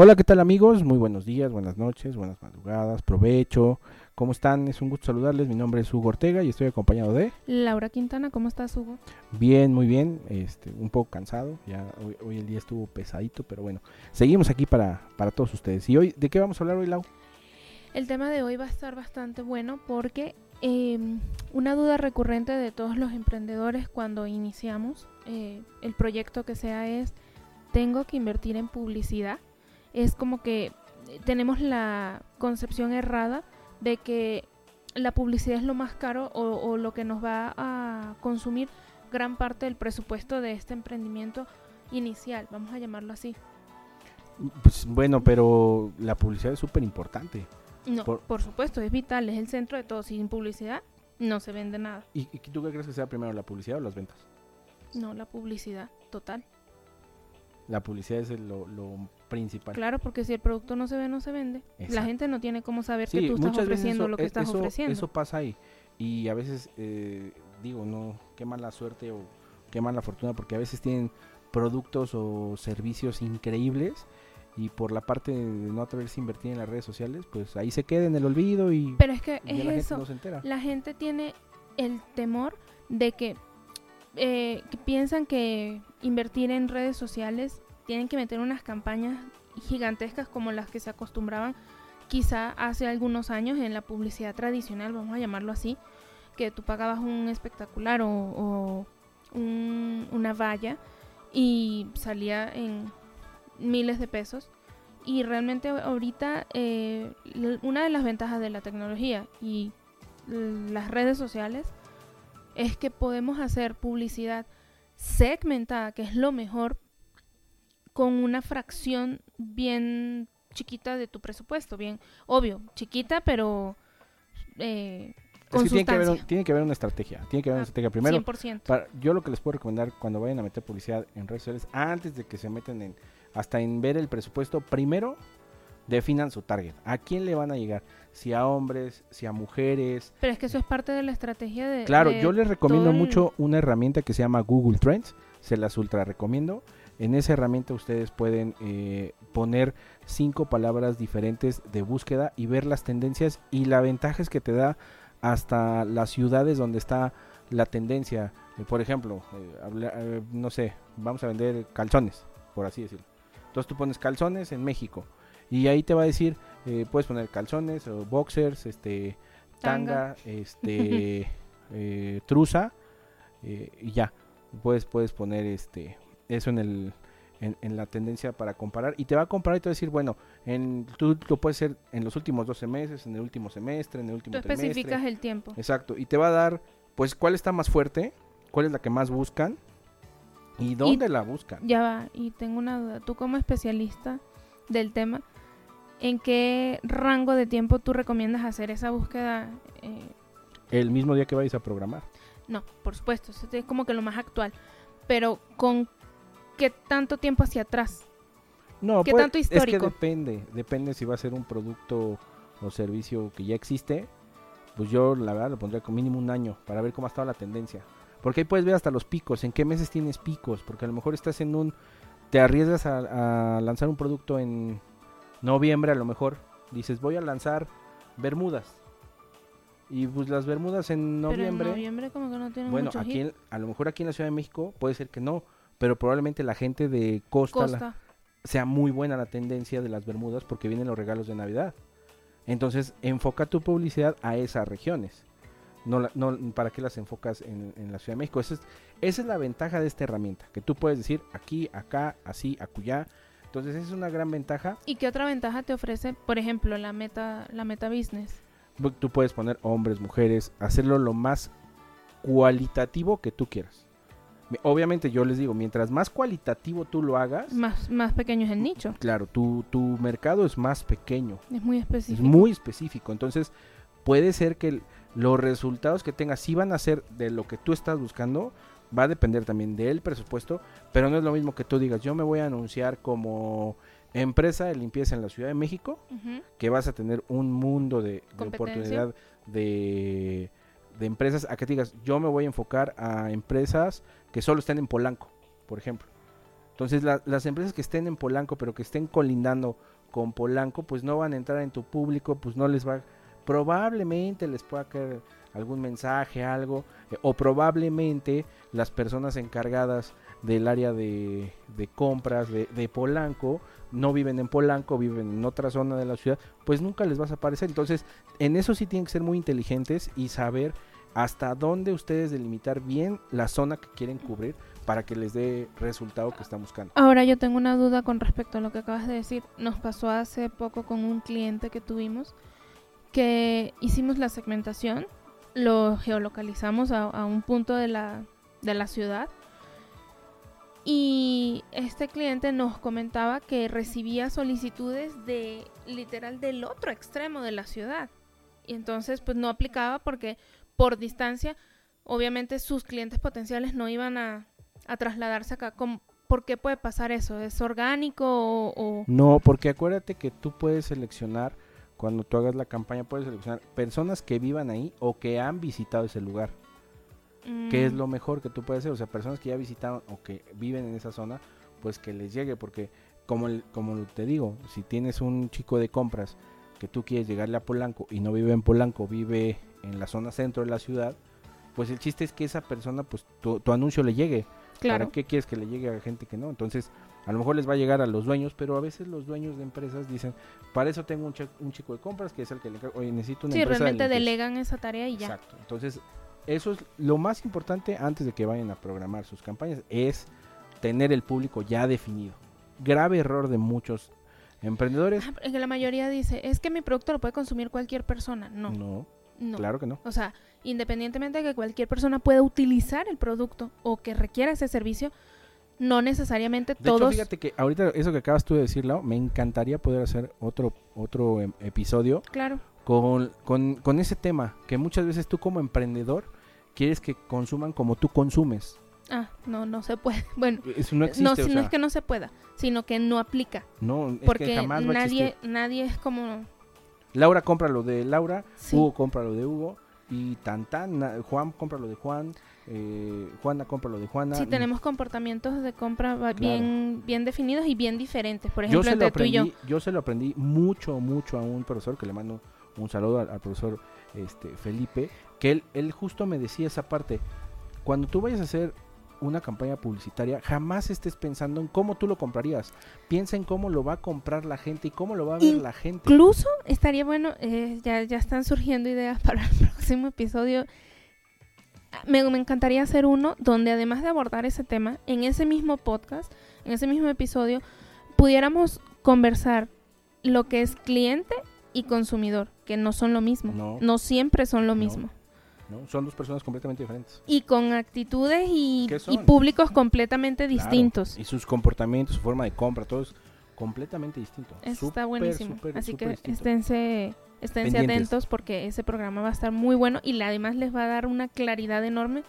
Hola, ¿qué tal amigos? Muy buenos días, buenas noches, buenas madrugadas, provecho. ¿Cómo están? Es un gusto saludarles. Mi nombre es Hugo Ortega y estoy acompañado de... Laura Quintana, ¿cómo estás, Hugo? Bien, muy bien. Este, un poco cansado. Ya hoy, hoy el día estuvo pesadito, pero bueno, seguimos aquí para, para todos ustedes. ¿Y hoy de qué vamos a hablar hoy, Lau? El tema de hoy va a estar bastante bueno porque eh, una duda recurrente de todos los emprendedores cuando iniciamos eh, el proyecto que sea es, ¿tengo que invertir en publicidad? Es como que tenemos la concepción errada de que la publicidad es lo más caro o, o lo que nos va a consumir gran parte del presupuesto de este emprendimiento inicial, vamos a llamarlo así. Pues bueno, pero la publicidad es súper importante. No, Por- por, supuesto, es vital, es el centro de todo. Sin publicidad no se vende nada. ¿Y, tú qué crees que sea primero, la publicidad o las ventas? No, la publicidad, total. La publicidad es el- lo, lo principal. Claro, porque si el producto no se ve, no se vende. Exacto. La gente no tiene cómo saber que tú estás ofreciendo eso- lo que e- estás eso, ofreciendo. Eso pasa ahí. Y a veces, eh, digo, no, qué mala suerte o qué mala fortuna, porque a veces tienen productos o servicios increíbles y por la parte de no atreverse a invertir en las redes sociales, pues ahí se queda en el olvido y Pero es que es la gente eso. no se entera. La gente tiene el temor de que, eh, que piensan que invertir en redes sociales tienen que meter unas campañas gigantescas como las que se acostumbraban quizá hace algunos años en la publicidad tradicional, vamos a llamarlo así, que tú pagabas un espectacular o, un- una valla y salía en miles de pesos. Y realmente ahorita eh, una de las ventajas de la tecnología y las redes sociales es que podemos hacer publicidad segmentada, que es lo mejor, con una fracción bien chiquita de tu presupuesto, bien obvio, chiquita, pero eh, Es con que tiene que, haber un- sustancia. tiene que haber una estrategia. Tiene que haber una Ah, estrategia. Primero, 100%. para- yo lo que les puedo recomendar cuando vayan a meter publicidad en redes sociales, antes de que se meten en, hasta en ver el presupuesto, primero definan su target. ¿A quién le van a llegar? Si a hombres, si a mujeres. Pero es que eso es parte de la estrategia de... Claro, de yo les recomiendo el- mucho una herramienta que se llama Google Trends. Se las ultra recomiendo. En esa herramienta ustedes pueden eh, poner cinco palabras diferentes de búsqueda y ver las tendencias. Y la ventaja es que te da hasta las ciudades donde está la tendencia. Eh, por ejemplo, eh, habla- no sé, vamos a vender calzones, por así decirlo. Entonces tú pones calzones en México. Y ahí te va a decir, puedes poner calzones o boxers, este, tanga, Tanga. este, truza y ya. Puedes, puedes poner este, eso en el, en, en la tendencia para comparar y te va a comparar y te va a decir, bueno, en, tú lo puedes hacer en los últimos 12 meses, en el último semestre, en el último Tú trimestre. especificas el tiempo. Exacto, y te va a dar, pues, cuál está más fuerte, cuál es la que más buscan y dónde la buscan. Ya va, y tengo una duda. Tú como especialista del tema, ¿en qué rango de tiempo tú recomiendas hacer esa búsqueda? Eh, El mismo día que vayas a programar. no, por supuesto, eso es como que lo más actual. Pero ¿con qué tanto tiempo hacia atrás? No, ¿Qué pues, tanto Es que depende, depende si va a ser un producto o servicio que ya existe. Pues yo la verdad lo pondría con mínimo un año para ver cómo ha estado la tendencia. Porque ahí puedes ver hasta los picos, en qué meses tienes picos, porque a lo mejor estás en un, te arriesgas a, a lanzar un producto en noviembre a lo mejor, dices voy a lanzar Bermudas. Y pues las Bermudas en noviembre, Pero en noviembre como que no tiene bueno, mucho aquí hit. a lo mejor aquí en la Ciudad de México puede ser que no, pero probablemente la gente de costa, la- sea muy buena la tendencia de las Bermudas porque vienen los regalos de Navidad. Entonces, enfoca tu publicidad a esas regiones. No, la- no ¿Para qué las enfocas en, en la Ciudad de México? Esa es, esa es la ventaja de esta herramienta, que tú puedes decir aquí, acá, así, acullá. Entonces, esa es una gran ventaja. ¿Y qué otra ventaja te ofrece, por ejemplo, la meta, la meta business? Bu- Tú puedes poner hombres, mujeres, hacerlo lo más cualitativo que tú quieras. Obviamente yo les digo, mientras más cualitativo tú lo hagas, Más, más pequeño es el nicho. claro, tu, tu mercado es más pequeño. Es muy Es específico. muy específico. Entonces, puede ser que el- los resultados que tengas sí van a ser de lo que tú estás buscando. Va a depender también del presupuesto. Pero no es lo mismo que tú digas, yo me voy a anunciar como empresa de limpieza en la Ciudad de México, que vas a tener un mundo de, de oportunidad de, de empresas. A que digas, yo me voy a enfocar a empresas que solo estén en Polanco, por ejemplo. Entonces la- las empresas que estén en Polanco, pero que estén colindando con Polanco, pues no van a entrar en tu público, pues no les va, probablemente les pueda caer algún mensaje, algo, eh, o probablemente las personas encargadas del área de, de compras de, de Polanco no viven en Polanco, viven en otra zona de la ciudad, pues nunca les vas a aparecer. Entonces, en eso sí tienen que ser muy inteligentes y saber hasta dónde ustedes delimitar bien la zona que quieren cubrir para que les dé resultado que están buscando. Ahora yo tengo una duda con respecto a lo que acabas de decir. Nos pasó hace poco con un cliente que tuvimos que hicimos la segmentación, lo geolocalizamos a, a un punto de la, de la ciudad y este cliente nos comentaba que recibía solicitudes de literal del otro extremo de la ciudad. Y entonces pues no aplicaba porque por distancia obviamente sus clientes potenciales no iban a, a trasladarse acá. ¿Cómo- ¿Por qué puede pasar eso? ¿Es orgánico o...? o- No, porque acuérdate que tú puedes seleccionar, cuando tú hagas la campaña, puedes seleccionar personas que vivan ahí o que han visitado ese lugar. ¿Qué es Mm, lo mejor que tú puedes hacer? O sea, personas que ya visitaron o que viven en esa zona, pues que les llegue, porque como, el- como te digo, si tienes un chico de compras que tú quieres llegarle a Polanco y no vive en Polanco, vive en la zona centro de la ciudad, pues el chiste es que esa persona, pues tu, tu anuncio le llegue. Claro. ¿Para qué quieres que le llegue a gente que no? Entonces, a lo mejor les va a llegar a los dueños, pero a veces los dueños de empresas dicen, para eso tengo un, un chico de compras que es el que le oye, necesito una Sí, empresa de realmente limpieza". delegan esa tarea y ya. Exacto. Entonces, eso es lo más importante antes de que vayan a programar sus campañas, es tener el público ya definido. Grave error de muchos emprendedores. Ah, la mayoría dice, es que mi producto lo puede consumir cualquier persona. No, No, no. claro que no. O sea, independientemente de que cualquier persona pueda utilizar el producto o que requiera ese servicio, no necesariamente De hecho, todos... fíjate que ahorita eso que acabas tú de decir, Lau, me encantaría poder hacer otro otro em, episodio Claro, con, con, con ese tema, que muchas veces tú como emprendedor quieres que consuman como tú consumes. ah, no, no se puede. Bueno, Eso no existe, no, o si no sea, es que no se pueda, sino que no aplica. no, es que Porque va a nadie, nadie es como... Laura compra lo de Laura, Sí. Hugo compra lo de Hugo y tan tan, Juan compra lo de Juan, eh, Juana compra lo de Juana. Sí, tenemos comportamientos de compra Claro. bien, bien definidos y bien diferentes. Por yo ejemplo, lo entre tú y aprendí, yo. yo se lo aprendí mucho mucho a un profesor que le mando un saludo al, profesor este Felipe, que él justo me decía esa parte. Cuando tú vayas a hacer una campaña publicitaria, jamás estés pensando en cómo tú lo comprarías. Piensa en cómo lo va a comprar la gente y cómo lo va a ver la gente. Incluso estaría bueno, eh, ya, ya están surgiendo ideas para el próximo episodio. Me, me encantaría hacer uno donde además de abordar ese tema, en ese mismo podcast, en ese mismo episodio, pudiéramos conversar lo que es cliente y consumidor, que no son lo mismo. No. siempre son lo mismo. ¿no? Son dos personas completamente diferentes. Y con actitudes y, ¿Qué y públicos completamente Claro. distintos. Y sus comportamientos, su forma de compra, todo es completamente distinto. Eso está buenísimo. Así que distinto. esténse, esténse Pendientes. atentos porque ese programa va a estar muy bueno y además les va a dar una claridad enorme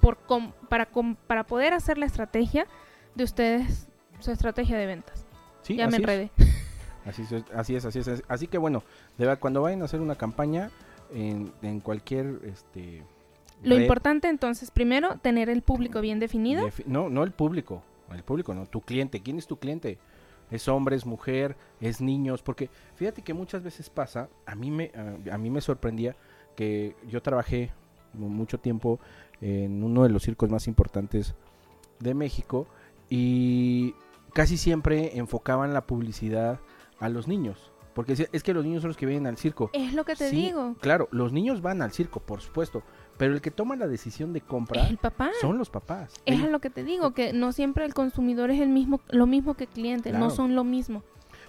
por com- para, com- para poder hacer la estrategia de ustedes, su estrategia de ventas. Sí, ya me es. Así es, así es, así es. Así que bueno, de verdad, cuando vayan a hacer una campaña en, en cualquier este Lo red importante entonces, primero, tener el público bien definido. de fi- no, no el público, el público, no, tu cliente. ¿Quién es tu cliente? Es hombre, es mujer, es niños, porque fíjate que muchas veces pasa, a mí me a, a mí me sorprendía que yo trabajé mu- mucho tiempo en uno de los circos más importantes de México y casi siempre enfocaban la publicidad a los niños, porque es que los niños son los que vienen al circo. Es lo que te Sí, digo. Claro, los niños van al circo, por supuesto, pero el que toma la decisión de compra el papá. son los papás. Es lo que te digo, que no siempre el consumidor es el mismo, lo mismo que el cliente, Claro. no son lo mismo.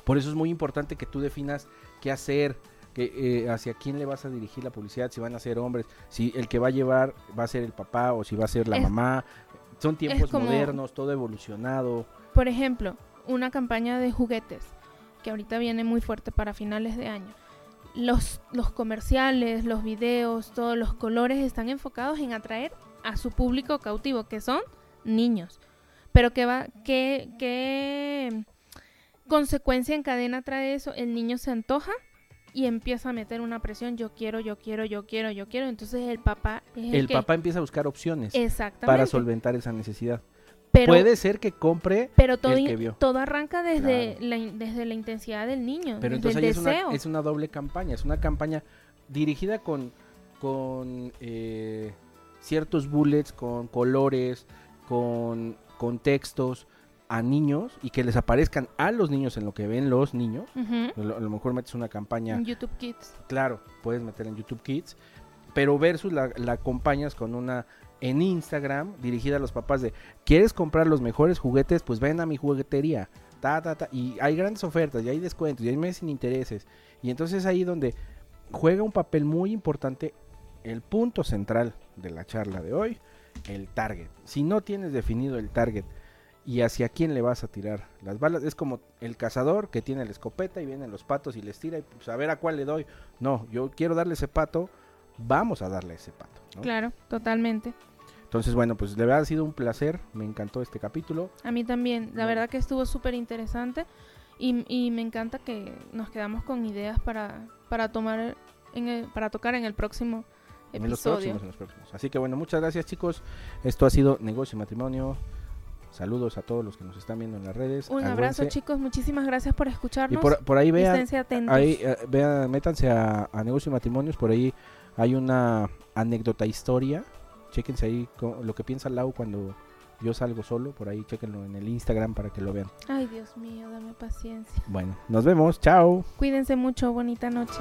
Por eso es muy importante que tú definas qué hacer, que, eh, hacia quién le vas a dirigir la publicidad, si van a ser hombres, si el que va a llevar va a ser el papá o si va a ser la Es- mamá. Son tiempos como- modernos, todo evolucionado. Por ejemplo, una campaña de juguetes que ahorita viene muy fuerte para finales de año. Los, los comerciales, los videos, todos los colores están enfocados en atraer a su público cautivo, que son niños. Pero ¿qué, va, qué, qué consecuencia en cadena trae eso? El niño se antoja y empieza a meter una presión, yo quiero, yo quiero, yo quiero, yo quiero. Entonces el papá es el, El que- papá empieza a buscar opciones Exactamente. para solventar esa necesidad. Pero- puede ser que compre, Pero todo, el que vio. todo arranca desde, Claro. la, desde la intensidad del niño, pero desde entonces el ahí es una, deseo. es una doble campaña, es una campaña dirigida con, con eh, ciertos bullets, con colores, con, con textos a niños y que les aparezcan a los niños en lo que ven los niños. A lo, a lo mejor metes una campaña En YouTube Kids. Claro, puedes meter en YouTube Kids, pero versus la, la acompañas con una en Instagram dirigida a los papás de ¿quieres comprar los mejores juguetes? Pues ven a mi juguetería. Ta, ta, ta. Y hay grandes ofertas, y hay descuentos, y hay meses sin intereses. Y entonces ahí donde juega un papel muy importante el punto central de la charla de hoy, el target. Si no tienes definido el target y hacia quién le vas a tirar las balas, es como el cazador que tiene la escopeta y vienen los patos y les tira y pues a ver a cuál le doy. No, yo quiero darle ese pato, vamos a darle ese pato. Claro, totalmente. Entonces, bueno, pues de verdad ha sido un placer, me encantó este capítulo. A mí también. La verdad que estuvo súper interesante. Y, y me encanta que nos quedamos con ideas para, para tomar en el- para tocar en el próximo En los episodio. próximos, en los próximos. Así que bueno, muchas gracias chicos. Esto ha sido Negocio y Matrimonio. Saludos a todos los que nos están viendo en las redes. Un abrazo, Acuérdense- chicos. Muchísimas gracias por Y escucharnos. por, por ahí vean, ahí, eh, vean, métanse a, a Negocio y Matrimonios, por ahí hay una anécdota historia. Chéquense ahí lo que piensa Lau cuando yo salgo solo, por ahí chéquenlo en el Instagram para que lo vean. Ay, Dios mío, dame paciencia. Bueno, nos vemos, chao. Cuídense mucho. Bonita noche.